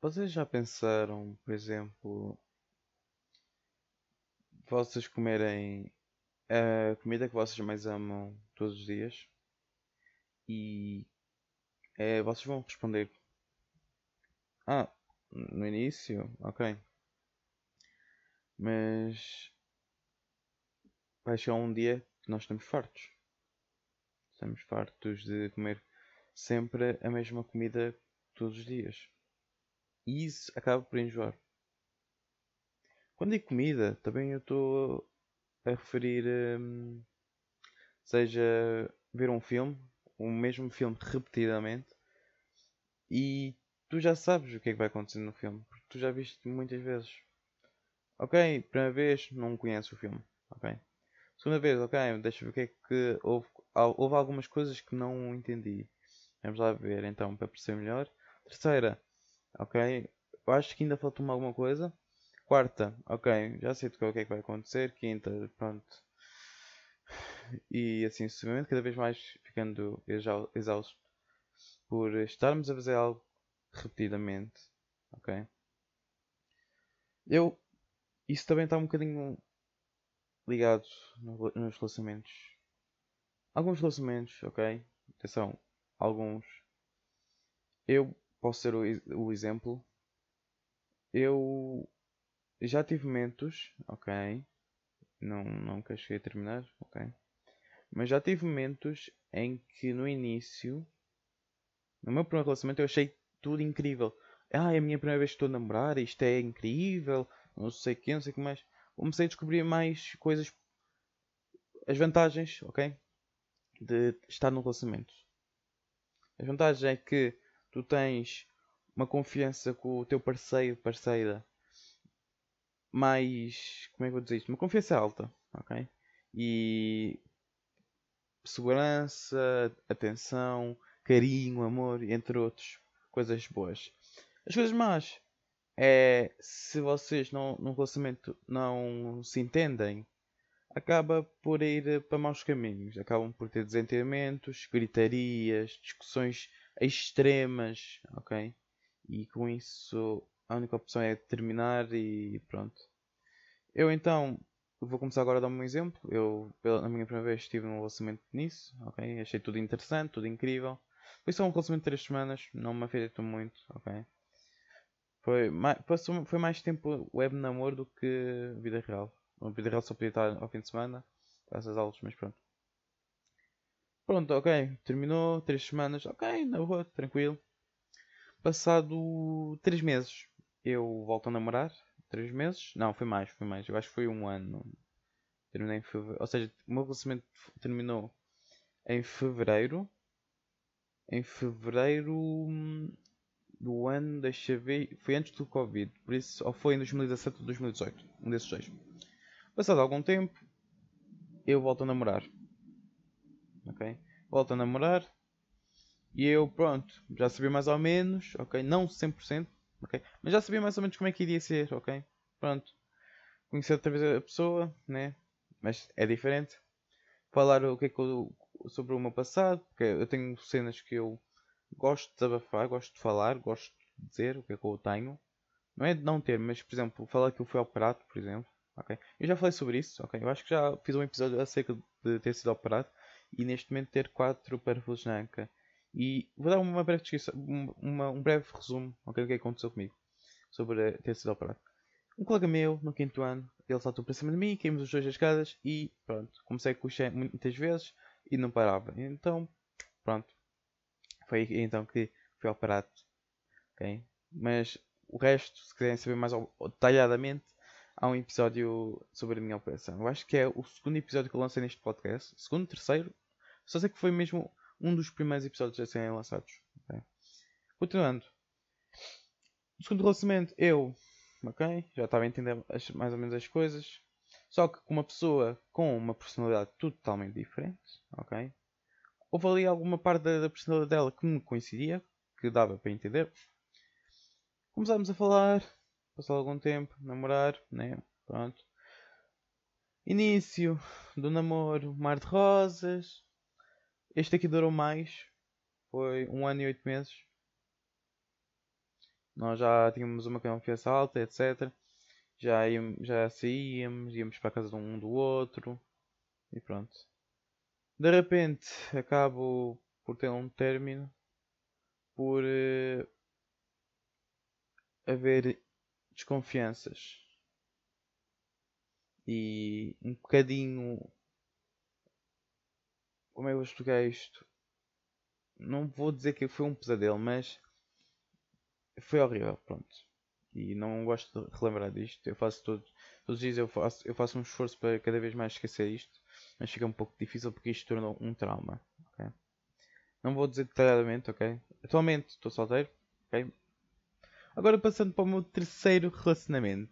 Vocês já pensaram, por exemplo, vocês comerem a comida que vocês mais amam todos os dias? E é, vocês vão responder: Ah, no início, ok. Mas vai chegar um dia que nós estamos fartos. Estamos fartos de comer sempre a mesma comida todos os dias. E isso acaba por enjoar. Quando digo comida, também eu estou a referir, hum, seja ver um filme, o mesmo filme repetidamente, e tu já sabes o que é que vai acontecer no filme, porque tu já viste muitas vezes. Ok, primeira vez não conheces o filme, ok. Segunda vez, ok, deixa ver o que é que houve, houve algumas coisas que não entendi. Vamos lá ver então para perceber melhor. Terceira, ok, eu acho que ainda falta-me alguma coisa. Quarta, ok, já sei o que é que vai acontecer. Quinta, pronto. E assim sucessivamente, cada vez mais ficando exausto por estarmos a fazer algo repetidamente. Ok? Eu. Isso também está um bocadinho ligado nos relacionamentos. Alguns relacionamentos, ok? Atenção, alguns. Eu posso ser o, o exemplo. Eu já tive momentos, ok. Não, nunca cheguei a terminar, ok. Mas já tive momentos em que no início, no meu primeiro relacionamento, eu achei tudo incrível. Ah, é a minha primeira vez que estou a namorar, isto é incrível, não sei o que, não sei o que mais. Comecei a descobrir mais coisas, as vantagens, ok? De estar num relacionamento. As vantagens é que tu tens uma confiança com o teu parceiro, parceira, mais. Como é que vou dizer isto? Uma confiança alta, ok? E. Segurança, atenção, carinho, amor, entre outros. Coisas boas. As coisas más é se vocês não, num relacionamento não se entendem, acaba por ir para maus caminhos. Acabam por ter desentendimentos, gritarias, discussões extremas, ok? E com isso a única opção é terminar e pronto. Eu então vou começar agora a dar-me um exemplo. Eu, na minha primeira vez, estive num relacionamento nisso, ok? Achei tudo interessante, tudo incrível. Foi só um relacionamento de 3 semanas, não me afetou muito, ok? Foi mais, passou, foi mais tempo web namoro do que vida real. A vida real só podia estar ao fim de semana, às aulas, mas pronto. Pronto, ok. Terminou, 3 semanas, ok, na boa, tranquilo. Passado 3 meses, eu volto a namorar. 3 meses? Não, foi mais, foi mais. Eu acho que foi um ano. Terminei em fevereiro. Ou seja, o meu relacionamento terminou em fevereiro. Em fevereiro hum, do ano, deixa ver. Foi antes do Covid. Por isso, ou foi em 2017 ou 2018. Um desses dois. Passado algum tempo, eu volto a namorar. Ok? Volto a namorar. E eu, pronto, já sabia mais ou menos. Ok? Não 100% ok? Mas já sabia mais ou menos como é que iria ser, ok? Pronto. Conhecer outra vez a pessoa, né? Mas é diferente. Falar o que é que eu, sobre o meu passado, porque eu tenho cenas que eu gosto de desabafar, gosto de falar, gosto de dizer o que é que eu tenho. Não é de não ter, mas por exemplo, falar que eu fui operado, por exemplo. ok? Eu já falei sobre isso, ok? Eu acho que já fiz um episódio acerca de ter sido operado e neste momento ter 4 parafusos na anca. E vou dar uma breve descrição, uma, um breve resumo okay, do que aconteceu comigo sobre ter sido operado. Um colega meu, no quinto ano, ele saltou para cima de mim, caímos os dois das escadas e pronto. Comecei a coxar muitas vezes e não parava. Então, pronto. Foi então que fui operado. Okay? Mas o resto, se quiserem saber mais detalhadamente, há um episódio sobre a minha operação. Eu acho que é o segundo episódio que eu lancei neste podcast. Segundo, terceiro. Só sei que foi mesmo um dos primeiros episódios a serem lançados. Okay? Continuando. No segundo relacionamento, eu, ok, já estava a entender as, mais ou menos as coisas. Só que com uma pessoa com uma personalidade totalmente diferente, ok? Houve ali alguma parte da, da personalidade dela que me coincidia, que dava para entender. Começámos a falar, passou algum tempo, namorar, né? Pronto. Início do namoro, mar de rosas, este aqui durou mais. Foi um ano e oito meses. Nós já tínhamos uma confiança alta, etc. Já, já saíamos, íamos para a casa de um do outro. E pronto. De repente acabo por ter um término por uh, haver desconfianças e um bocadinho como é que eu vou explicar isto? Não vou dizer que foi um pesadelo, mas foi horrível, pronto. E não gosto de relembrar disto. Eu faço todos, todos os dias eu faço, eu faço um esforço para cada vez mais esquecer isto, mas fica um pouco difícil porque isto tornou um trauma. Okay? Não vou dizer detalhadamente, ok? Atualmente estou solteiro, ok? Agora passando para o meu terceiro relacionamento.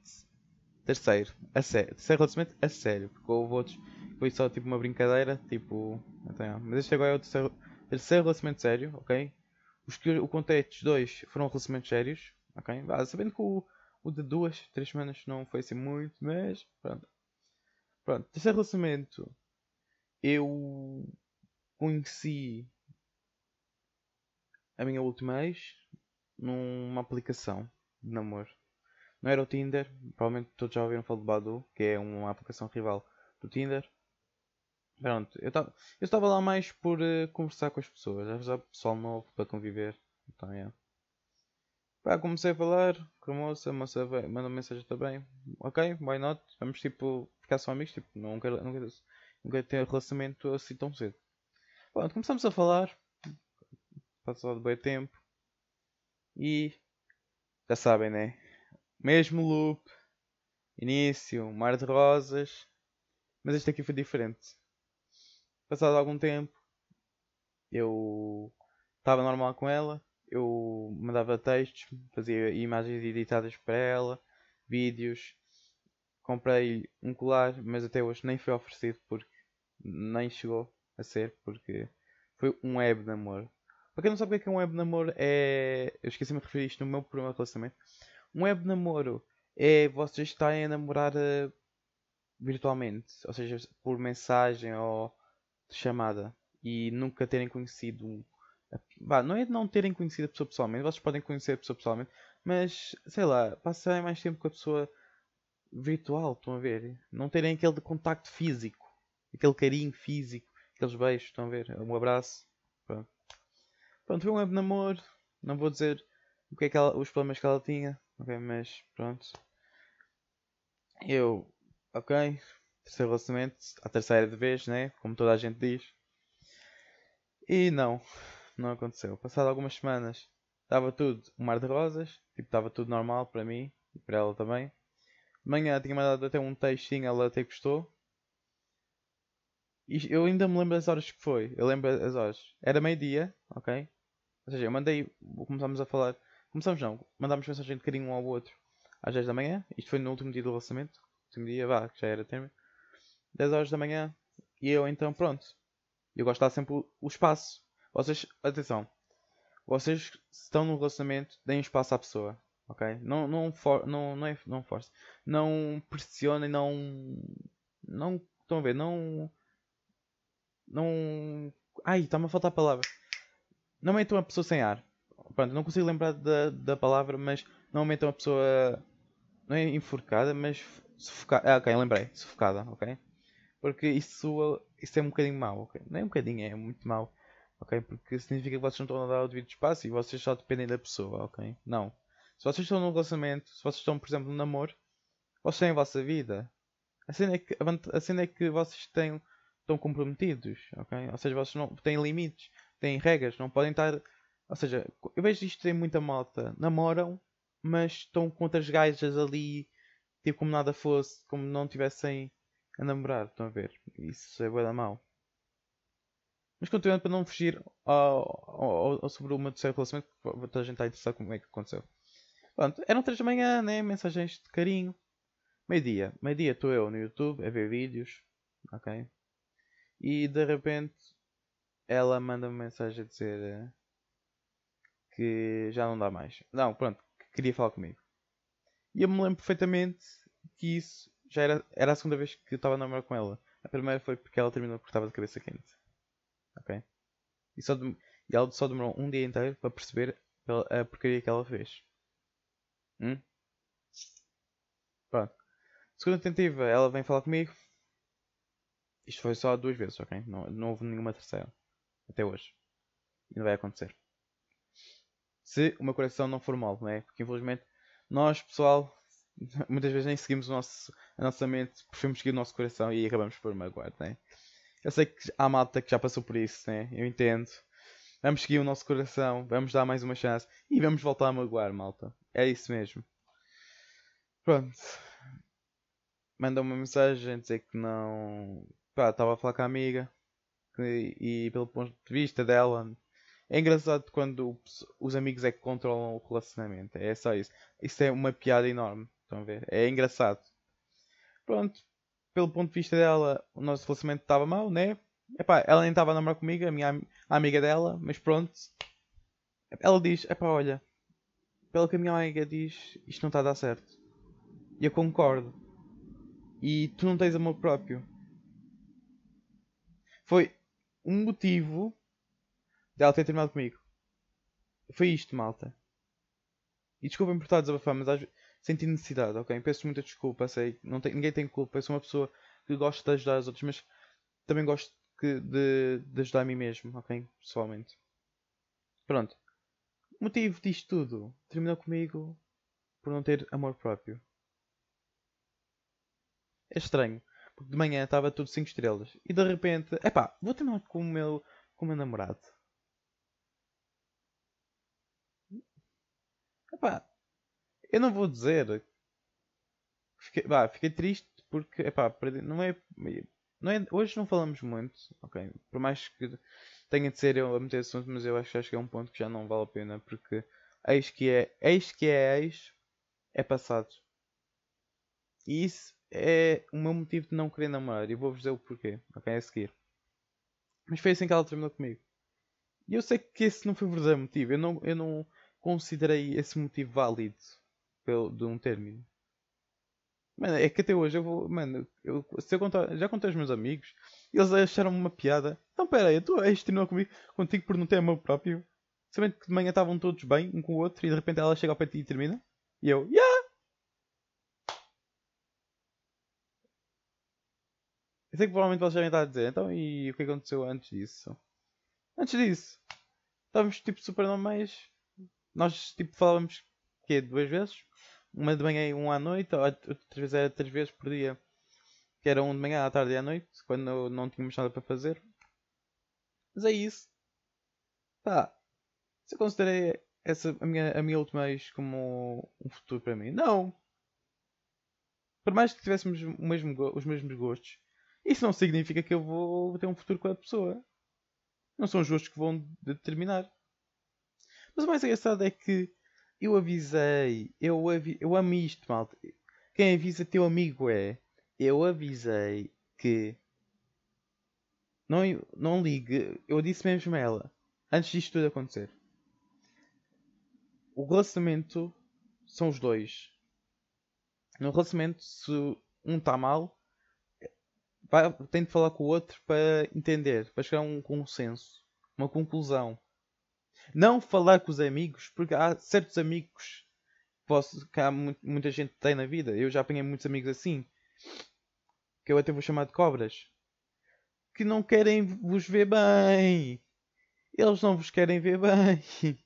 Terceiro, a sério. Terceiro relacionamento a sério. Porque houve outros foi só tipo uma brincadeira, tipo. Então, mas este agora é o terceiro, terceiro relacionamento sério, ok? Os que eu contei estes dois foram relacionamentos sérios, ok? Ah, sabendo que o, o de duas, três semanas não foi assim muito, mas pronto. Pronto, terceiro relacionamento. Eu conheci a minha última ex numa aplicação de namoro. Não era o Tinder, provavelmente todos já ouviram falar do Badu, que é uma aplicação rival do Tinder. Pronto, eu estava lá mais por uh, conversar com as pessoas, arranjar pessoal novo para conviver. Então, é. Pá, comecei a falar com a moça, a moça mandou mensagem também. Ok, why not? Vamos tipo ficar só amigos, tipo, não quero, não não ter relacionamento assim tão cedo. Pronto, começamos a falar, passou de bem tempo e já sabem, né? Mesmo loop, início, mar de rosas, mas este aqui foi diferente. Passado algum tempo, eu estava normal com ela, eu mandava textos, fazia imagens editadas para ela, vídeos. Comprei um colar, mas até hoje nem foi oferecido porque nem chegou a ser, porque foi um web namoro. Para quem não sabe o que é, um web namoro, é. Eu esqueci-me de referir isto no meu primeiro relacionamento. Um web namoro é vocês estarem a namorar uh, virtualmente, ou seja, por mensagem ou chamada e nunca terem conhecido. Bah, não é de não terem conhecido a pessoa pessoalmente, vocês podem conhecer a pessoa pessoalmente, mas sei lá, passarem mais tempo com a pessoa virtual, estão a ver? Não terem aquele contacto físico, aquele carinho físico, aqueles beijos, estão a ver? Um abraço. Pronto, foi um web namoro. Não vou dizer o que é que ela, os problemas que ela tinha, ok? Mas pronto. Eu, ok, terceiro relacionamento, a terceira de vez, né? Como toda a gente diz. E não, não aconteceu. Passado algumas semanas, estava tudo um mar de rosas, tipo, estava tudo normal para mim e para ela também. De manhã tinha mandado até um textinho, ela até gostou. E eu ainda me lembro das horas que foi. Eu lembro as horas. Era meio-dia, ok? Ou seja, eu mandei. Começámos a falar. Começámos não, mandámos mensagem de carinho um ao outro às 10 da manhã. Isto foi no último dia do relacionamento. Último dia, vá, que já era término. 10 horas da manhã. E eu então, pronto. Eu gosto de dar sempre o, espaço. Vocês, atenção. Vocês estão num relacionamento, deem espaço à pessoa. Ok? Não, não, for, não, não, é, não force. Não pressionem, não. Não. Estão a ver? Não. Não. Ai, está-me a faltar a palavra. Não metam a pessoa sem ar. Pronto, não consigo lembrar da, da palavra, mas não metam a pessoa. Não é enforcada, mas sufocada. Ah, ok, lembrei. Sufocada, ok? Porque isso, isso é um bocadinho mau, ok? Não é um bocadinho, é muito mau, ok? Porque significa que vocês não estão a dar o devido espaço e vocês só dependem da pessoa, ok? Não. Se vocês estão num relacionamento, se vocês estão, por exemplo, num namoro, vocês têm a vossa vida. A cena é que, a cena é que vocês têm, estão comprometidos, ok? Ou seja, vocês não têm limites, têm regras, não podem estar. Ou seja, eu vejo isto em muita malta. Namoram, mas estão com outras gajas ali, tipo como nada fosse, como não tivessem a namorar, estão a ver? Isso é da mal. Mas continuando para não fugir ao, ao, ao sobre o meu terceiro relacionamento, porque a gente está interessado como é que aconteceu. Pronto, eram três da manhã, né? Mensagens de carinho. Meio-dia. Meio-dia estou eu no YouTube a ver vídeos. Ok? E de repente ela manda uma mensagem a dizer eh, que já não dá mais. Não, pronto, que queria falar comigo. E eu me lembro perfeitamente que isso já era, era a segunda vez que eu estava a namorar com ela. A primeira foi porque ela terminou porque estava de cabeça quente. Ok? E, só de, e ela só demorou um dia inteiro para perceber a porcaria que ela fez. Hum? Pronto. Segunda tentativa, ela vem falar comigo. Isto foi só duas vezes, ok? Não, não houve nenhuma terceira. Até hoje. E não vai acontecer. Se o meu coração não for mal, não é? Porque infelizmente nós, pessoal, muitas vezes nem seguimos o nosso, a nossa mente, preferimos seguir o nosso coração e acabamos por magoar, não é? Eu sei que há malta que já passou por isso, né? Eu entendo. Vamos seguir o nosso coração, vamos dar mais uma chance e vamos voltar a magoar, malta. É isso mesmo. Pronto. Mandou uma mensagem dizer que não. Pá, estava a falar com a amiga e pelo ponto de vista dela. É engraçado quando os amigos é que controlam o relacionamento. É só isso. Isso é uma piada enorme. Estão a ver? É engraçado. Pronto. Pelo ponto de vista dela, o nosso relacionamento estava mal, né? Epá, ela nem estava a namorar comigo, a minha a amiga dela, mas pronto. Ela diz, epá, olha, pelo que a minha amiga diz, isto não está a dar certo. E eu concordo. E tu não tens amor próprio. Foi um motivo dela ter terminado comigo. Foi isto, malta. E desculpem por estar a desabafar, mas às vezes senti necessidade, ok? Peço muita desculpa, sei. Não tem, ninguém tem culpa. Eu sou uma pessoa que gosta de ajudar os outros, mas também gosto que, de, de ajudar a mim mesmo, ok? Pessoalmente. Pronto. O motivo disto tudo terminou comigo por não ter amor próprio. É estranho. Porque de manhã estava tudo 5 estrelas. E de repente, epá, vou terminar com o meu, com o meu namorado. Epá, eu não vou dizer. Fiquei, bah, fiquei triste porque, epá, não é, não é. Hoje não falamos muito, ok? Por mais que tenha de ser eu a meter assunto, mas eu acho, que é um ponto que já não vale a pena porque eis que é, eis que é ex, é passado. E isso é o meu motivo de não querer namorar. E vou-vos dizer o porquê, ok? A seguir. Mas foi assim que ela terminou comigo. E eu sei que esse não foi o verdadeiro motivo. Eu não, eu não considerei esse motivo válido pelo, de um término. Mano, é que até hoje eu vou. Mano, eu, se eu contar, já contei aos meus amigos, eles acharam uma piada. Então pera aí, tu és terminou comigo, contigo por não ter amor próprio. Sabendo que de manhã estavam todos bem, um com o outro, e de repente ela chega ao pé de ti e termina. E eu, yeah! Eu sei que provavelmente vocês devem estar a dizer, então e o que aconteceu antes disso? Antes disso, estávamos tipo super normais. Nós tipo falávamos que duas vezes, uma de manhã e uma à noite, outras vezes era três vezes por dia, que era um de manhã à tarde e à noite, quando não tínhamos nada para fazer. Mas é isso. Pá, se eu considerei essa a minha, a minha última ex como um futuro para mim, não. Por mais que tivéssemos mesmo, os mesmos gostos, isso não significa que eu vou ter um futuro com a pessoa. Não são os gostos que vão determinar. Mas o mais engraçado é que eu avisei, eu, avi, eu amo isto, malta. Quem avisa teu amigo é. Eu avisei que não, não ligue. Eu disse mesmo a ela, antes disto tudo acontecer. O relacionamento são os dois. No relacionamento, se um está mal, vai, tem de falar com o outro para entender, para chegar a um consenso, uma conclusão. Não falar com os amigos, porque há certos amigos posso, que há muita gente tem na vida. Eu já apanhei muitos amigos assim, que eu até vou chamar de cobras, que não querem vos ver bem. Eles não vos querem ver bem.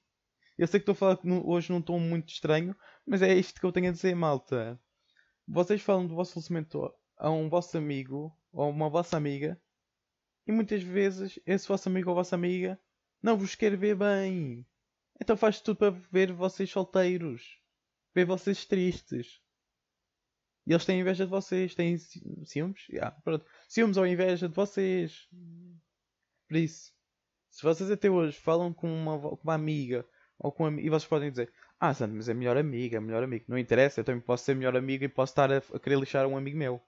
Eu sei que estou a falar hoje num tom muito estranho, mas é isto que eu tenho a dizer, malta. Vocês falam do vosso relacionamento a um vosso amigo ou uma vossa amiga e muitas vezes esse vosso amigo ou vossa amiga não vos quer ver bem. Então faz tudo para ver vocês solteiros, ver vocês tristes. E eles têm inveja de vocês, têm ciúmes? Yeah, pronto. Ciúmes ou inveja de vocês. Por isso, se vocês até hoje falam com uma, com uma amiga ou com e vocês podem dizer Ah, Sandro, mas é melhor amiga, é melhor amigo. Não interessa, eu também posso ser melhor amigo e posso estar a, a querer lixar um amigo meu.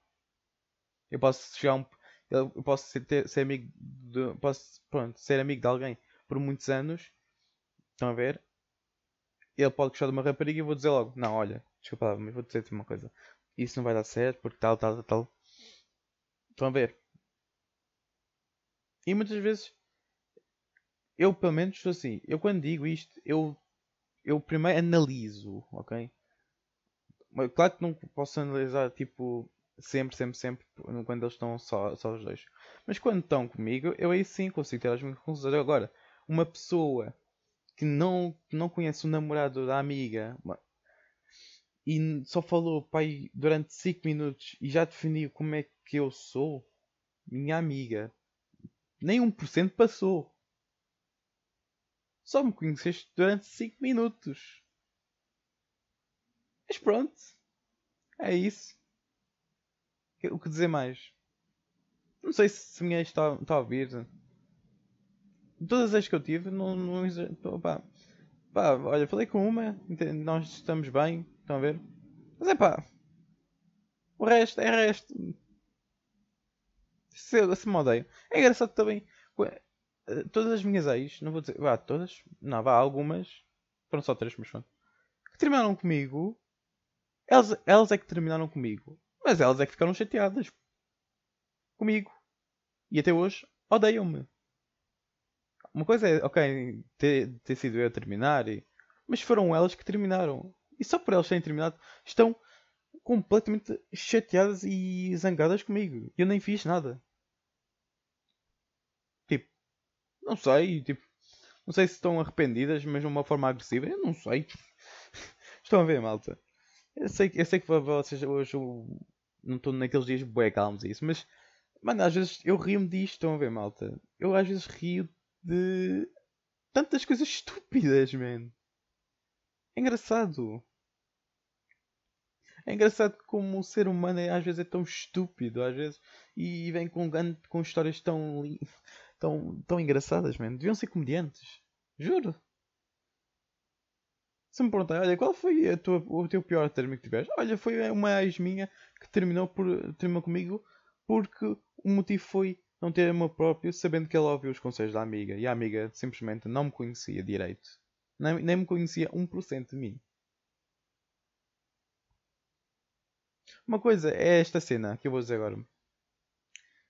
Eu posso chegar um, eu posso ser, ter, ser amigo de, posso pronto, ser amigo de alguém por muitos anos. Estão a ver? Ele pode gostar de uma rapariga e vou dizer logo, não, olha, desculpa mas vou dizer-te uma coisa. Isso não vai dar certo porque tal, tal, tal. Estão a ver? E muitas vezes eu pelo menos sou assim, eu quando digo isto, eu eu primeiro analiso, ok? Claro que não posso analisar tipo sempre, sempre, sempre quando eles estão só, só os dois. Mas quando estão comigo, eu aí sim consigo ter as minhas conclusões. Agora, uma pessoa que não, não conhece o namorado da amiga e só falou pai durante 5 minutos e já definiu como é que eu sou, minha amiga, nem 1% passou. Só me conheceste durante 5 minutos. Mas pronto. É isso. O que dizer mais? Não sei se minha está, está a ouvir. Todas as que eu tive, não. não pá, pá, olha, falei com uma, nós estamos bem, estão a ver? Mas é pá. O resto é resto. Se, se me odeio. É engraçado também. Todas as minhas ex, não vou dizer. Vá, todas. Não, vá, algumas. Foram só três, mas pronto. Que terminaram comigo. Elas, elas é que terminaram comigo. Mas elas é que ficaram chateadas comigo. E até hoje odeiam-me. Uma coisa é, ok, ter, ter sido eu a terminar, e... mas foram elas que terminaram. E só por elas terem terminado, estão completamente chateadas e zangadas comigo. Eu nem fiz nada. Tipo, não sei, tipo, não sei se estão arrependidas, mas de uma forma agressiva. Eu não sei. Estão a ver, malta. Eu sei, eu sei que vocês hoje não estou naqueles dias bué calmos isso, mas mano, às vezes eu rio-me disto, estão a ver, malta? Eu às vezes rio de tantas coisas estúpidas, man. É engraçado. É engraçado como o ser humano é, às vezes é tão estúpido, às vezes, e vem com, com histórias tão, tão, tão engraçadas, man. Deviam ser comediantes. Juro. Se me perguntarem, olha, qual foi tua, o teu pior termo que tiveste? Olha, foi uma ex minha que terminou, por, terminou comigo porque o motivo foi não ter amor próprio, sabendo que ela ouviu os conselhos da amiga. E a amiga simplesmente não me conhecia direito. Nem, nem me conhecia 1% de mim. Uma coisa é esta cena que eu vou dizer agora.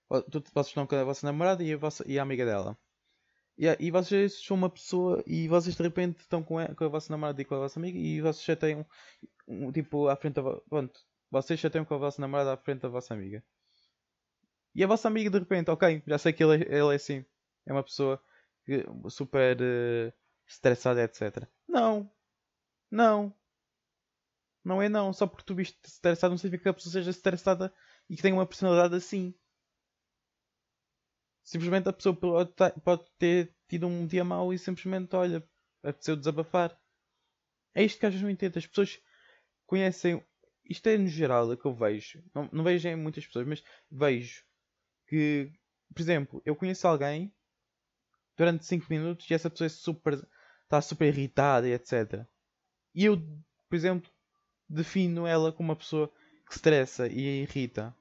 Vocês estão com a vossa namorada e a, vossa, e a amiga dela. Yeah, e vocês são uma pessoa e vocês de repente estão com a, com a vossa namorada e com a vossa amiga e vocês já têm um, tipo à frente da pronto, vocês já têm com a vossa namorada à frente da vossa amiga. E a vossa amiga de repente, ok, já sei que ele, é, ele é assim, é uma pessoa que, super uh, estressada, etc. Não, não, não é não, só porque tu viste estressado não significa que a pessoa seja estressada e que tenha uma personalidade assim. Simplesmente a pessoa pode ter tido um dia mau e simplesmente, olha, apeteceu desabafar. É isto que às vezes não entendo. As pessoas conhecem. Isto é no geral é que eu vejo. Não, não vejo em muitas pessoas, mas vejo que, por exemplo, eu conheço alguém durante 5 minutos e essa pessoa é super, está super irritada e etc. E eu, por exemplo, defino ela como uma pessoa que estressa e irrita.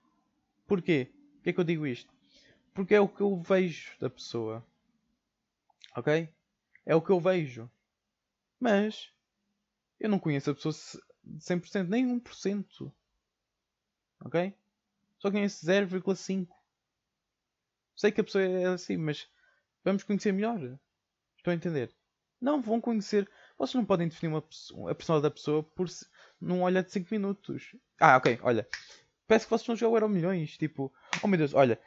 Porquê? Porquê é que eu digo isto? Porque é o que eu vejo da pessoa. Ok? É o que eu vejo. Mas eu não conheço a pessoa 100%, nem 1%. Ok? Só conheço 0,5%. Sei que a pessoa é assim, mas vamos conhecer melhor. Estão a entender? Não vão conhecer. Vocês não podem definir uma a pessoa da pessoa por num olhar de 5 minutos. Ah, ok, olha. Parece que vocês não jogam Euro Milhões. Tipo, oh meu Deus, olha,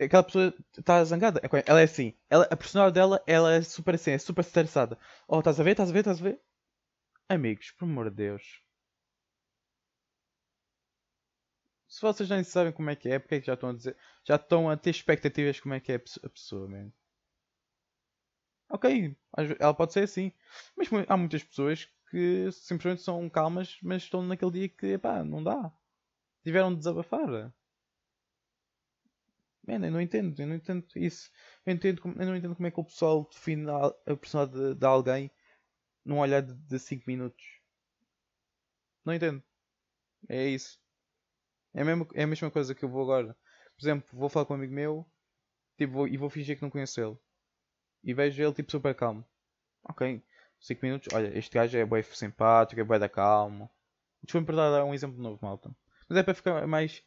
aquela pessoa está zangada. Ela é assim. Ela, a personagem dela ela é super assim, é super estressada. Oh, estás a ver, estás a ver, estás a ver? Amigos, por amor de Deus. Se vocês nem sabem como é que é, porque é que já estão a dizer. Já estão a ter expectativas como é que é a pessoa, mesmo. Ok, ela pode ser assim. Mas há muitas pessoas que simplesmente são calmas, mas estão naquele dia que, pá, não dá tiveram de desabafar. Man, eu não entendo, eu não entendo isso. Eu, entendo como, eu não entendo como é que o pessoal define a, personalidade de, de, alguém num olhar de 5 minutos. Não entendo. É isso. É a, mesma, é a mesma coisa que eu vou agora. Por exemplo, vou falar com um amigo meu tipo, vou, e vou fingir que não conheço ele. E vejo ele tipo super calmo. Ok, 5 minutos. Olha, este gajo é bem simpático, é bem da calmo. Deixa-me dar um exemplo novo, malta. Mas é para ficar mais,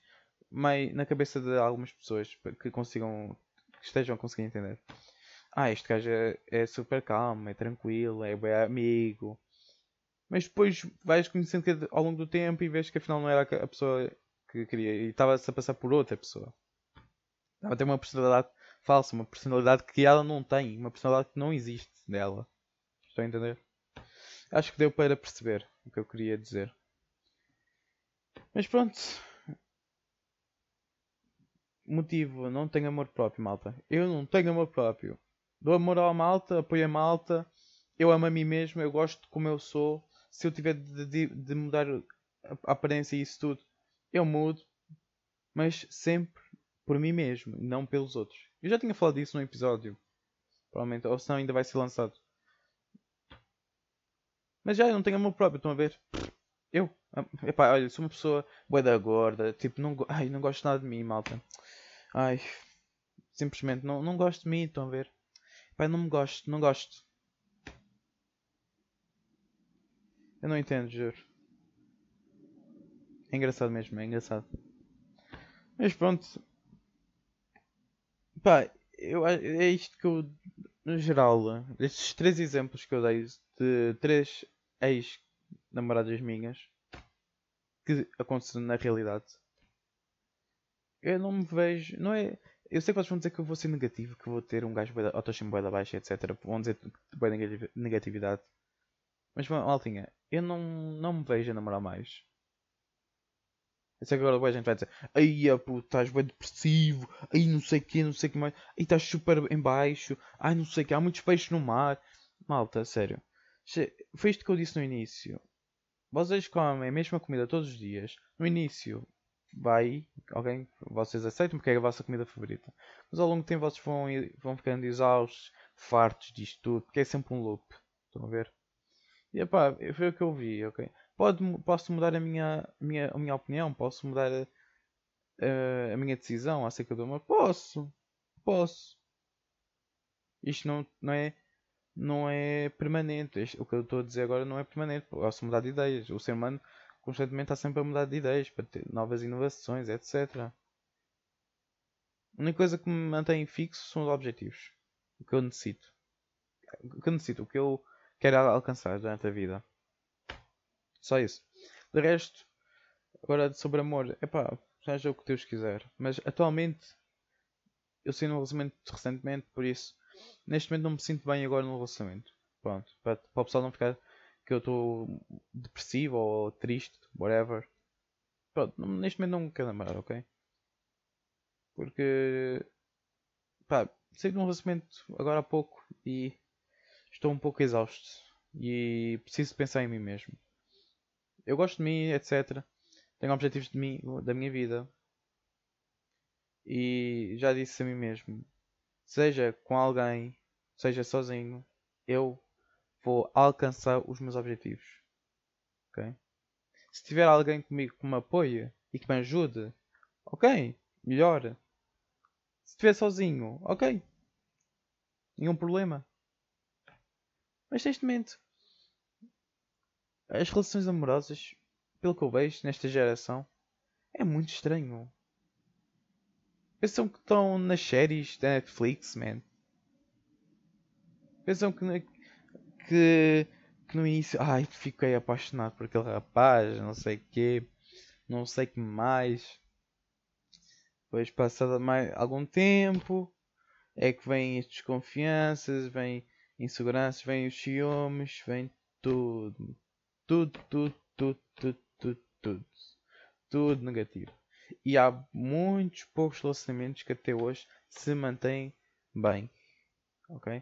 mais na cabeça de algumas pessoas que consigam, que estejam a conseguir entender. Ah, este gajo é, é super calmo, é tranquilo, é bem amigo. Mas depois vais conhecendo que ao longo do tempo e vês que afinal não era a pessoa que queria e estava-se a passar por outra pessoa. Estava a ter uma personalidade falsa, uma personalidade que ela não tem, uma personalidade que não existe dela. Estão a entender? Acho que deu para perceber o que eu queria dizer. Mas pronto. Motivo, não tenho amor próprio, malta. Eu não tenho amor próprio. Dou amor à malta, apoio a malta. Eu amo a mim mesmo, eu gosto como eu sou. Se eu tiver de, de, de mudar a aparência e isso tudo, eu mudo. Mas sempre por mim mesmo, não pelos outros. Eu já tinha falado disso num episódio. Provavelmente, ou senão ainda vai ser lançado. Mas já eu não tenho amor próprio, estão a ver? Eu, epá, olha, sou uma pessoa bué da gorda, tipo, não, ai, não gosto nada de mim, malta. Ai, simplesmente não, não gosto de mim, estão a ver? Epá, não me gosto, não gosto. Eu não entendo, juro. É engraçado mesmo, é engraçado. Mas pronto. Pá, eu, é isto que eu, no geral, estes três exemplos que eu dei de três ex-namoradas minhas que aconteceram na realidade, eu não me vejo. Não é. Eu sei que vocês vão dizer que eu vou ser negativo, que vou ter um gajo autoestima boa da baixa, etc. Vão dizer boa negatividade. Mas, maltinha, eu não, não me vejo a namorar mais. Eu sei que agora a gente vai dizer Aí, puto, estás bem depressivo Aí não sei o que, não sei o que mais Aí estás super em baixo Ai não sei o que, há muitos peixes no mar Malta, sério Foi isto que eu disse no início Vocês comem a mesma comida todos os dias. No início vai alguém vocês aceitam porque é a vossa comida favorita. Mas ao longo do tempo vocês vão, vão ficando exaustos fartos disto tudo porque é sempre um loop. Estão a ver? E pá, foi o que eu vi ok? Pode, posso mudar a minha, minha, a minha opinião, posso mudar a, a, a minha decisão acerca do amor. Posso, posso. Isto não, não é não é permanente. o que eu estou a dizer agora não é permanente. Posso mudar de ideias. O ser humano constantemente está sempre a mudar de ideias para ter novas inovações, etc. A única coisa que me mantém fixo são os objetivos. O que eu necessito. O que eu necessito, o que eu quero alcançar durante a vida. Só isso. De resto, agora sobre amor, é pá, seja o que Deus quiser. Mas atualmente, eu saí num relacionamento recentemente, por isso, neste momento não me sinto bem agora no relacionamento. Pronto, para, para o pessoal não ficar que eu estou depressivo ou triste, whatever. Pronto, neste momento não me quero namorar, ok? Porque, pá, saí de um relacionamento agora há pouco e estou um pouco exausto. E preciso pensar em mim mesmo eu gosto de mim, etc. Tenho objetivos de mim, da minha vida. E já disse a mim mesmo: seja com alguém, seja sozinho, eu vou alcançar os meus objetivos. Se tiver alguém comigo que me apoie e que me ajude, ok, melhor. Se estiver sozinho, ok, nenhum problema. Mas neste momento as relações amorosas, pelo que eu vejo nesta geração, é muito estranho. Pensam que estão nas séries da Netflix, man. Pensam que, que, que no início, ai, fiquei apaixonado por aquele rapaz, não sei o quê, não sei que mais. Depois, passado mais algum tempo, é que vêm as desconfianças, vêm inseguranças, vêm os ciúmes, vem tudo tudo, tudo, tudo, tudo, tudo, tudo, tudo negativo. E há muitos poucos relacionamentos que até hoje se mantêm bem. Ok?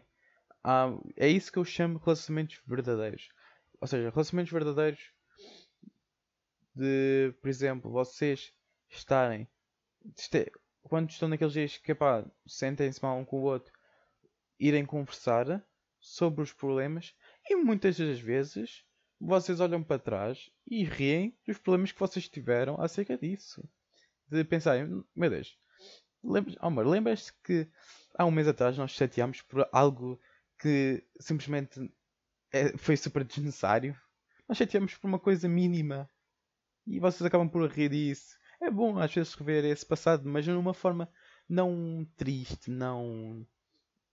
Há, é isso que eu chamo de relacionamentos verdadeiros. Ou seja, relacionamentos verdadeiros de, por exemplo, vocês estarem quando estão naqueles dias que pá, sentem-se mal um com o outro, irem conversar sobre os problemas e muitas das vezes vocês olham para trás e riem dos problemas que vocês tiveram acerca disso. De pensarem, meu Deus, lembras, amor, lembras-te que há um mês atrás nós chateámos por algo que simplesmente é, foi super desnecessário? Nós chateámos por uma coisa mínima e vocês acabam por rir disso. É bom às vezes rever esse passado, mas de uma forma não triste, não,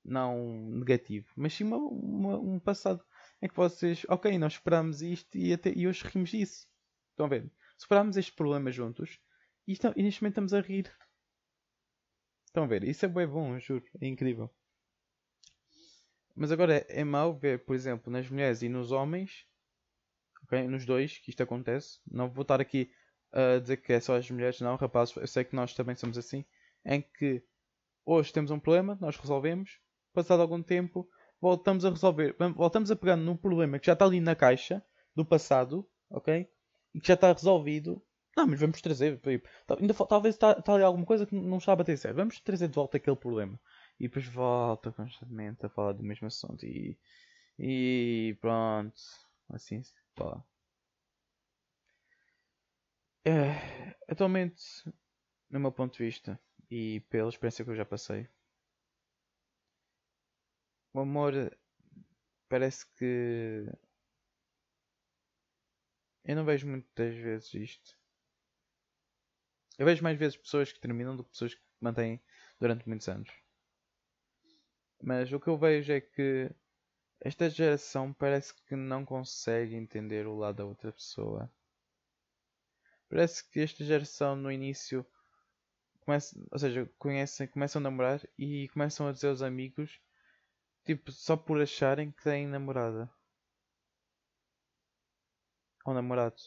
não negativo, mas sim uma, uma, um passado é que vocês, ok, nós esperámos isto e, até, e hoje rimos disso. Estão a ver? Superámos este problema juntos e, estão, e neste momento estamos a rir. Estão a ver? Isso é bem bom, juro. É incrível. Mas agora é, é mau ver, por exemplo, nas mulheres e nos homens, okay? nos dois, que isto acontece. Não vou estar aqui a dizer que é só as mulheres, não, rapazes, eu sei que nós também somos assim. Em que hoje temos um problema, nós resolvemos, passado algum tempo, voltamos a resolver, voltamos a pegar num problema que já está ali na caixa do passado, ok? E que já está resolvido. Não, mas vamos trazer. Ainda talvez está, está ali alguma coisa que não está a bater certo. Vamos trazer de volta aquele problema e depois volta constantemente a falar do mesmo assunto e, e pronto, assim, pá. É, atualmente, no meu ponto de vista e pela experiência que eu já passei, o amor parece que eu não vejo muitas vezes isto. Eu vejo mais vezes pessoas que terminam do que pessoas que mantêm durante muitos anos. Mas o que eu vejo é que esta geração parece que não consegue entender o lado da outra pessoa. Parece que esta geração no início começa, ou seja, conhecem, começam a namorar e começam a dizer aos amigos, tipo, só por acharem que têm namorada. Ou namorado.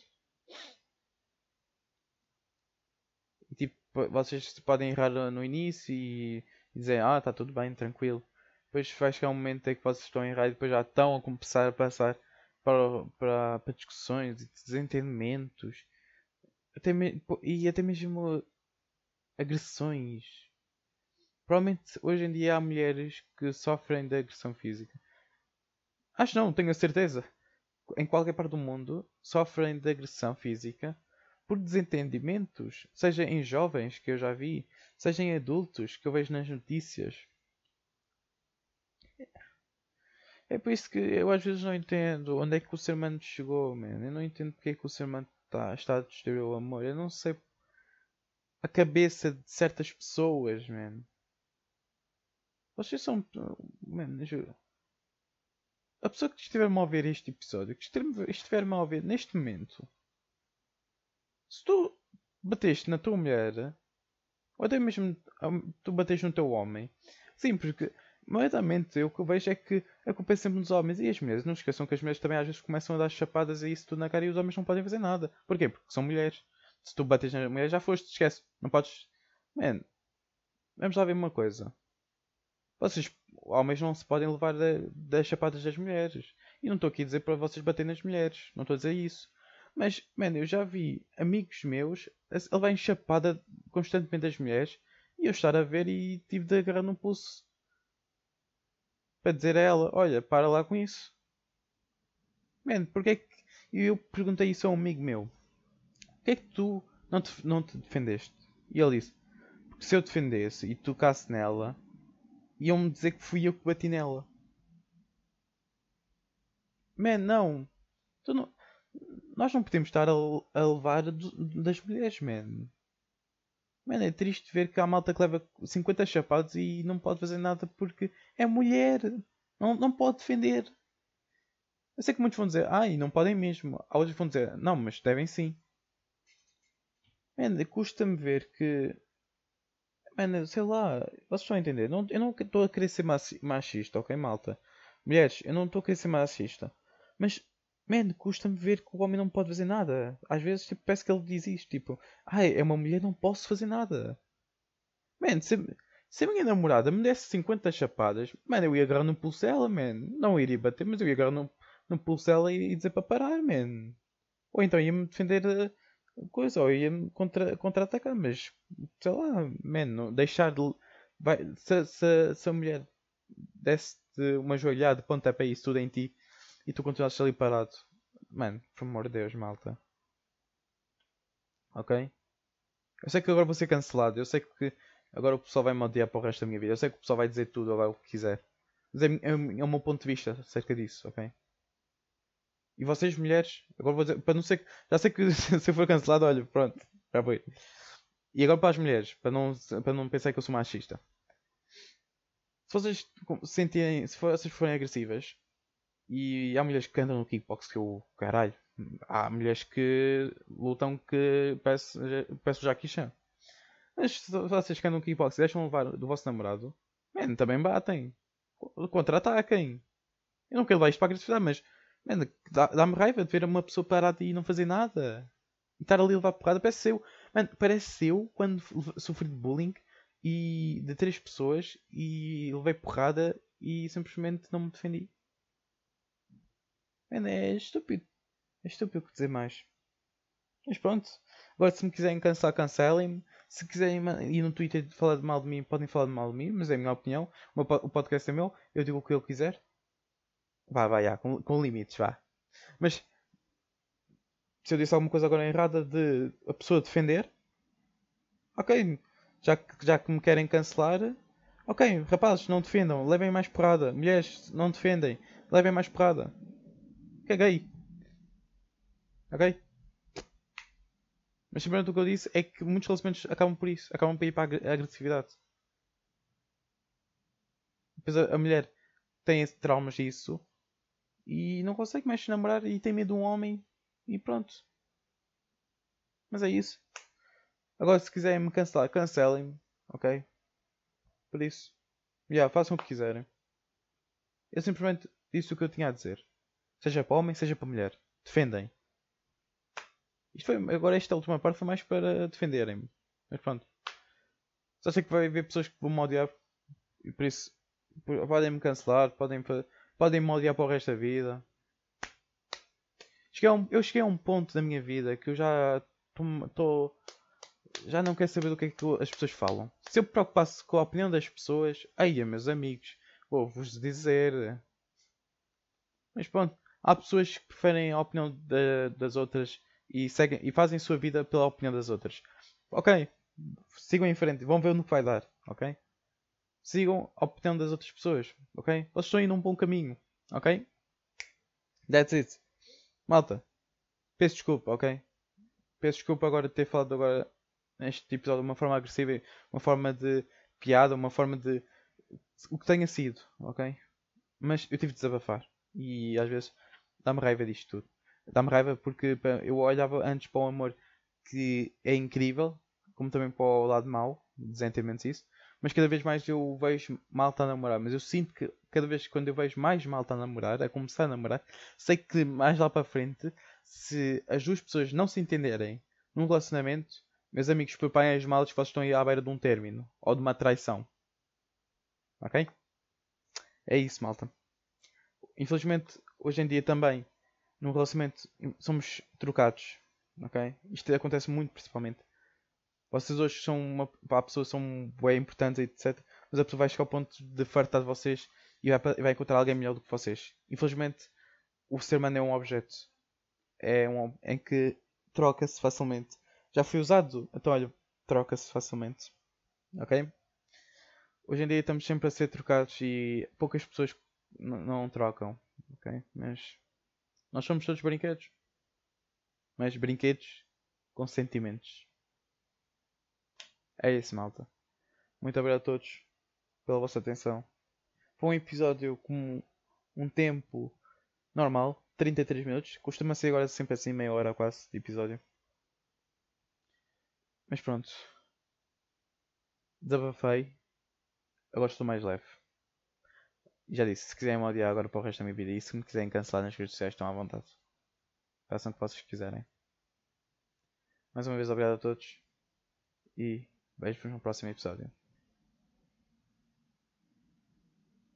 E tipo, vocês podem errar no início e dizer, ah, tá tudo bem, tranquilo depois vai chegar um momento em que vocês estão em rádio e depois já estão a começar a passar para, para, para discussões e desentendimentos até me, e até mesmo agressões. Provavelmente hoje em dia há mulheres que sofrem de agressão física. Acho não, tenho a certeza. Em qualquer parte do mundo sofrem de agressão física por desentendimentos, seja em jovens que eu já vi, seja em adultos que eu vejo nas notícias. É por isso que eu às vezes não entendo onde é que o ser humano chegou, man. Eu não entendo porque é que o ser humano tá, está a destruir o amor. Eu não sei a cabeça de certas pessoas, man. Vocês são. Man, juro. A pessoa que estiver-me a ouvir este episódio, que estiver-me a ouvir neste momento, se tu bateste na tua mulher, ou até mesmo tu bateste no teu homem, sim, porque Nomeadamente, o que eu vejo é que a culpa é sempre dos homens e as mulheres. Não esqueçam que as mulheres também às vezes começam a dar chapadas e isso tudo na cara e os homens não podem fazer nada. Porquê? Porque são mulheres. Se tu bates na mulher, já foste, esquece. Não podes. Man, vamos lá ver uma coisa. Vocês, homens, não se podem levar das chapadas das mulheres. E não estou aqui a dizer para vocês baterem nas mulheres. Não estou a dizer isso. Mas, man, eu já vi amigos meus a levarem chapada constantemente das mulheres e eu estar a ver e tive de agarrar num pulso para dizer a ela: Olha, para lá com isso. Man, porque é que. Eu perguntei isso a um amigo meu: Porquê é que tu não te, não te defendeste? E ele disse: Porque se eu defendesse e tocasse nela, iam-me dizer que fui eu que bati nela. Man, não. Tu não nós não podemos estar a, a levar das mulheres, man. Mano, é triste ver que há malta que leva 50 chapados e não pode fazer nada porque é mulher. Não, não pode defender. Eu sei que muitos vão dizer, ai, não podem mesmo. Há outros vão dizer, não, mas devem sim. Mano, custa-me ver que. Mano, sei lá, vocês estão a entender. Não, eu não estou a querer ser machista, ok, malta? Mulheres, eu não estou a querer ser machista. Mas Man, custa-me ver que o homem não pode fazer nada. Às vezes tipo, parece que ele diz isto, tipo, ai, é uma mulher, não posso fazer nada. Man, se, se a minha namorada me desse 50 chapadas, man, eu ia agarrar no pulso dela, man. Não iria bater, mas eu ia agarrar no, no pulso dela e, e dizer para parar, man. Ou então ia-me defender a coisa, ou ia-me contra-atacar, contra mas sei lá, man, não, deixar de. Vai, se, se, se a mulher desse-te uma joelhada, pontapé isso tudo em ti e tu continuasses ali parado. Mano, por amor de Deus, malta. Ok? Eu sei que agora vou ser cancelado. Eu sei que agora o pessoal vai me odiar para o resto da minha vida. Eu sei que o pessoal vai dizer tudo agora o que quiser. Mas é, é, é o meu ponto de vista acerca disso, ok? E vocês, mulheres, agora vou dizer, para não ser. Já sei que se eu for cancelado, olha, pronto, já foi. E agora para as mulheres, para não, para não pensar que eu sou machista. Se vocês sentirem, se vocês forem agressivas, E há mulheres que andam no kickbox que eu, caralho. Há mulheres que lutam que peço, já Chan. Mas se vocês que andam no kickbox e deixam levar do vosso namorado, man, também batem. Contra-ataquem. Eu não quero levar isto para agressividade, mas man, dá-me raiva de ver uma pessoa parada e não fazer nada. E estar ali a levar porrada. Parece eu. Man, parece eu quando sofri de bullying e de três pessoas e levei porrada e simplesmente não me defendi. É estúpido. É estúpido dizer mais. Mas pronto. Agora se me quiserem cancelar, cancelem-me. Se quiserem ir no Twitter falar de mal de mim, podem falar de mal de mim, mas é a minha opinião. O, podcast é meu, eu digo o que eu quiser. Vá, vá, já, com, com limites, vá. Mas se eu disse alguma coisa agora errada de a pessoa defender, ok, já que, já que me querem cancelar, ok, rapazes, não defendam, levem mais porrada. Mulheres, não defendem, levem mais porrada. Caguei. Ok? Mas simplesmente o que eu disse é que muitos relacionamentos acabam por isso, acabam por ir para a agressividade. Depois a, a mulher tem traumas disso e não consegue mais se namorar e tem medo de um homem e pronto. Mas é isso. Agora se quiserem me cancelar, cancelem-me, ok? Por isso, já, yeah, façam o que quiserem. Eu simplesmente disse o que eu tinha a dizer. Seja para homem, seja para mulher. Defendem. Isto foi, agora esta última parte foi mais para defenderem-me. Mas pronto. Só sei que vai haver pessoas que vão me odiar. E por isso podem me cancelar, podem, podem me odiar para o resto da vida. Cheguei um, eu cheguei a um ponto da minha vida que eu já estou. Já não quero saber do que é que as pessoas falam. Se eu me preocupasse com a opinião das pessoas, aí, meus amigos, vou-vos dizer. Mas pronto, há pessoas que preferem a opinião de, das outras e, seguem, e fazem sua vida pela opinião das outras. Ok, sigam em frente, vão ver no que vai dar, ok? Sigam a opinião das outras pessoas, ok? Vocês estão indo um bom caminho, ok? That's it. Malta, peço desculpa, ok? Peço desculpa agora de ter falado agora neste episódio de uma forma agressiva, uma forma de piada, uma forma de o que tenha sido, ok? Mas eu tive de desabafar e às vezes dá-me raiva disto tudo. Dá-me raiva porque eu olhava antes para o amor que é incrível, como também para o lado mau, desentendimentos isso, mas cada vez mais eu vejo malta a namorar. Mas eu sinto que cada vez quando eu vejo mais malta a namorar, a começar a namorar, sei que mais lá para frente, se as duas pessoas não se entenderem num relacionamento, meus amigos, preparem as malas que vocês estão aí à beira de um término ou de uma traição. Ok? É isso, malta. Infelizmente, hoje em dia também num relacionamento somos trocados. Ok? Isto acontece muito principalmente. Vocês hoje são uma. Para a pessoa são bem importantes, etc. Mas a pessoa vai chegar ao ponto de fartar de vocês e vai, vai encontrar alguém melhor do que vocês. Infelizmente, o ser humano é um objeto. É um em que troca-se facilmente. Já foi usado, então olha, troca-se facilmente. Ok? Hoje em dia estamos sempre a ser trocados e poucas pessoas não trocam. Ok? Mas nós somos todos brinquedos. Mas brinquedos com sentimentos. É isso, malta. Muito obrigado a todos pela vossa atenção. Foi um episódio com um tempo normal, 33 minutos. Costuma ser agora sempre assim, meia hora quase de episódio. Mas pronto. Desabafei. Agora estou mais leve já disse, se quiserem me odiar agora para o resto da minha vida e se me quiserem cancelar nas redes sociais, estão à vontade. Façam o que vocês quiserem. Mais uma vez, obrigado a todos e vejo-vos no próximo episódio.